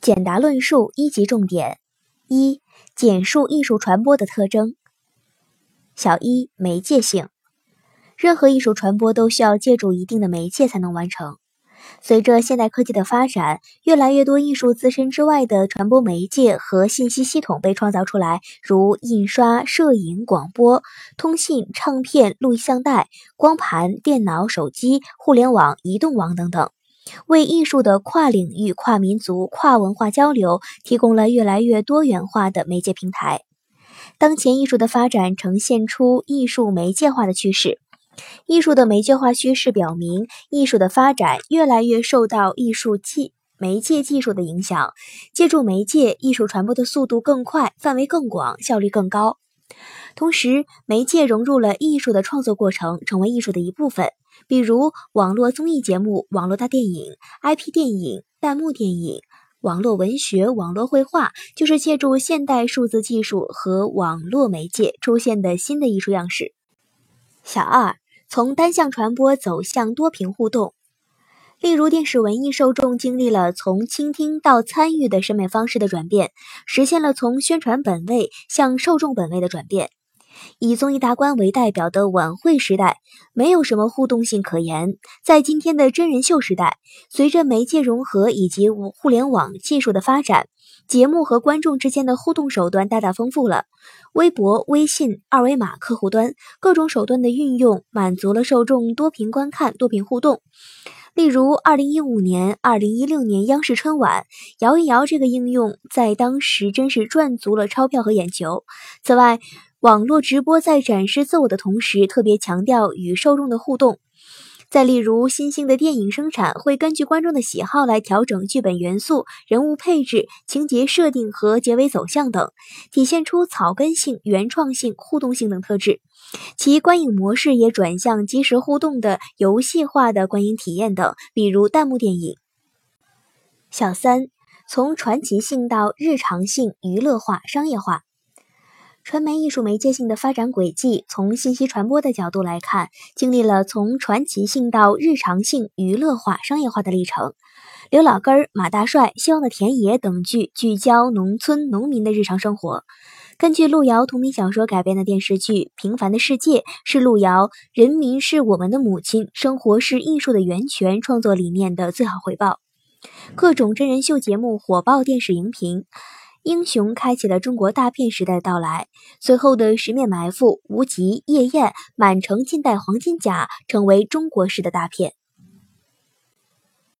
简答论述一级重点：一、简述艺术传播的特征。小一、媒介性。任何艺术传播都需要借助一定的媒介才能完成。随着现代科技的发展，越来越多艺术自身之外的传播媒介和信息系统被创造出来，如印刷、摄影、广播、通信、唱片、录像带、光盘、电脑、手机、互联网、移动网等等。为艺术的跨领域、跨民族、跨文化交流提供了越来越多元化的媒介平台。当前艺术的发展呈现出艺术媒介化的趋势。艺术的媒介化趋势表明，艺术的发展越来越受到艺术技媒介技术的影响。借助媒介，艺术传播的速度更快，范围更广，效率更高。同时，媒介融入了艺术的创作过程，成为艺术的一部分。比如，网络综艺节目、网络大电影、IP 电影、弹幕电影、网络文学、网络绘画，就是借助现代数字技术和网络媒介出现的新的艺术样式。小二，从单向传播走向多屏互动。例如，电视文艺受众经历了从倾听到参与的审美方式的转变，实现了从宣传本位向受众本位的转变。以综艺大观为代表的晚会时代，没有什么互动性可言。在今天的真人秀时代，随着媒介融合以及互联网技术的发展，节目和观众之间的互动手段大大丰富了。微博、微信、二维码、客户端各种手段的运用，满足了受众多屏观看、多屏互动。例如，二零一五年、二零一六年央视春晚，摇一摇这个应用在当时真是赚足了钞票和眼球。此外，网络直播在展示自我的同时，特别强调与受众的互动。再例如，新兴的电影生产会根据观众的喜好来调整剧本元素、人物配置、情节设定和结尾走向等，体现出草根性、原创性、互动性等特质。其观影模式也转向即时互动的游戏化的观影体验等，比如弹幕电影。小三，从传奇性到日常性、娱乐化、商业化。传媒艺术媒介性的发展轨迹，从信息传播的角度来看，经历了从传奇性到日常性、娱乐化、商业化的历程。刘老根儿、马大帅、希望的田野等剧聚焦农村农民的日常生活。根据路遥同名小说改编的电视剧《平凡的世界》，是路遥“人民是我们的母亲，生活是艺术的源泉”创作理念的最好回报。各种真人秀节目火爆电视荧屏。英雄开启了中国大片时代的到来，随后的《十面埋伏》《无极》《夜宴》《满城尽带黄金甲》成为中国式的大片。